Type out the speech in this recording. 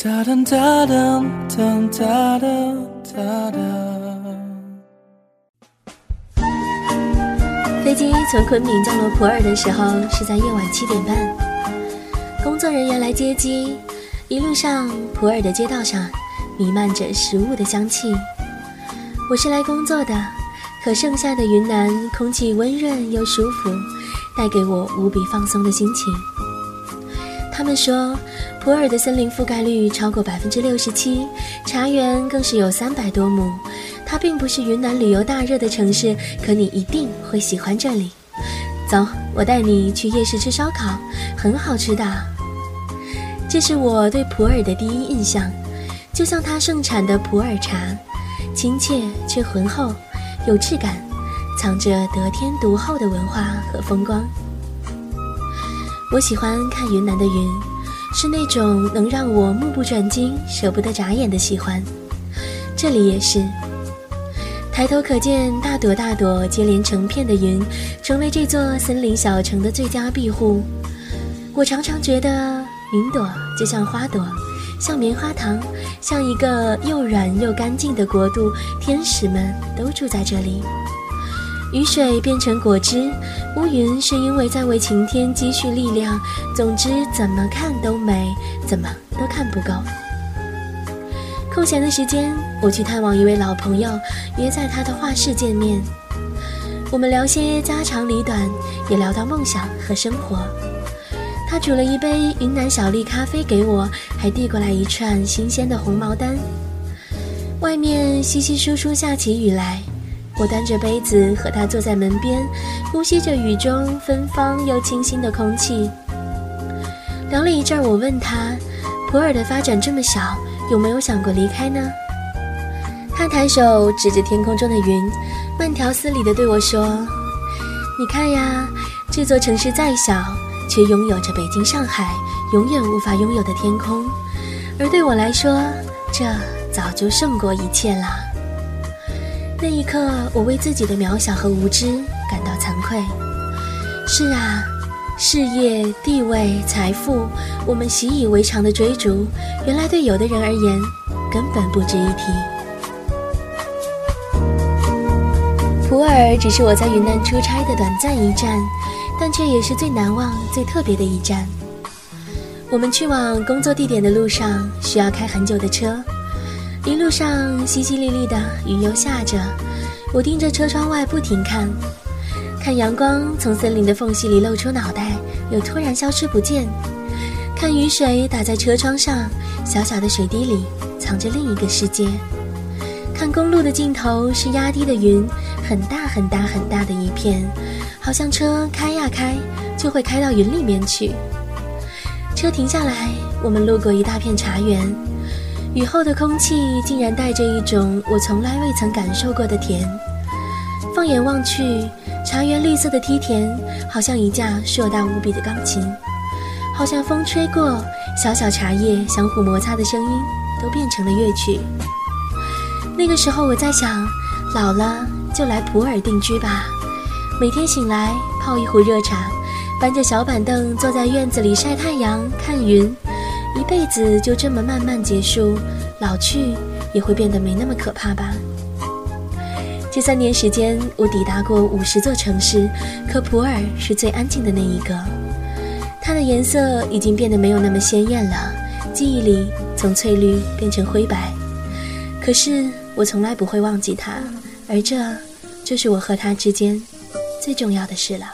哒哒哒哒哒哒哒哒飞机从昆明降落普洱的时候是在夜晚七点半，工作人员来接机，一路上普洱的街道上。弥漫着食物的香气。我是来工作的，可盛夏的云南空气温润又舒服，带给我无比放松的心情。他们说，普洱的森林覆盖率超过百分之六十七，茶园更是有三百多亩。它并不是云南旅游大热的城市，可你一定会喜欢这里。走，我带你去夜市吃烧烤，很好吃的。这是我对普洱的第一印象。就像它盛产的普洱茶，亲切却浑厚，有质感，藏着得天独厚的文化和风光。我喜欢看云南的云，是那种能让我目不转睛、舍不得眨眼的喜欢。这里也是，抬头可见大朵大朵接连成片的云，成为这座森林小城的最佳庇护。我常常觉得云朵就像花朵。像棉花糖，像一个又软又干净的国度，天使们都住在这里。雨水变成果汁，乌云是因为在为晴天积蓄力量。总之，怎么看都美，怎么都看不够。空闲的时间，我去探望一位老朋友，约在他的画室见面。我们聊些家长里短，也聊到梦想和生活。他煮了一杯云南小粒咖啡给我，还递过来一串新鲜的红毛丹。外面稀稀疏疏下起雨来，我端着杯子和他坐在门边，呼吸着雨中芬芳又清新的空气。聊了一阵，我问他：“普洱的发展这么小，有没有想过离开呢？”他抬手指着天空中的云，慢条斯理地对我说：“你看呀，这座城市再小。”却拥有着北京、上海永远无法拥有的天空，而对我来说，这早就胜过一切了。那一刻，我为自己的渺小和无知感到惭愧。是啊，事业、地位、财富，我们习以为常的追逐，原来对有的人而言，根本不值一提。普洱只是我在云南出差的短暂一站。但却也是最难忘、最特别的一站。我们去往工作地点的路上需要开很久的车，一路上淅淅沥沥的雨又下着，我盯着车窗外不停看，看阳光从森林的缝隙里露出脑袋，又突然消失不见；看雨水打在车窗上，小小的水滴里藏着另一个世界；看公路的尽头是压低的云，很大很大很大的一片。好像车开呀开，就会开到云里面去。车停下来，我们路过一大片茶园，雨后的空气竟然带着一种我从来未曾感受过的甜。放眼望去，茶园绿色的梯田，好像一架硕大无比的钢琴，好像风吹过，小小茶叶相互摩擦的声音都变成了乐曲。那个时候我在想，老了就来普洱定居吧。每天醒来泡一壶热茶，搬着小板凳坐在院子里晒太阳看云，一辈子就这么慢慢结束，老去也会变得没那么可怕吧。这三年时间，我抵达过五十座城市，可普洱是最安静的那一个。它的颜色已经变得没有那么鲜艳了，记忆里从翠绿变成灰白。可是我从来不会忘记它，而这就是我和它之间。最重要的事了。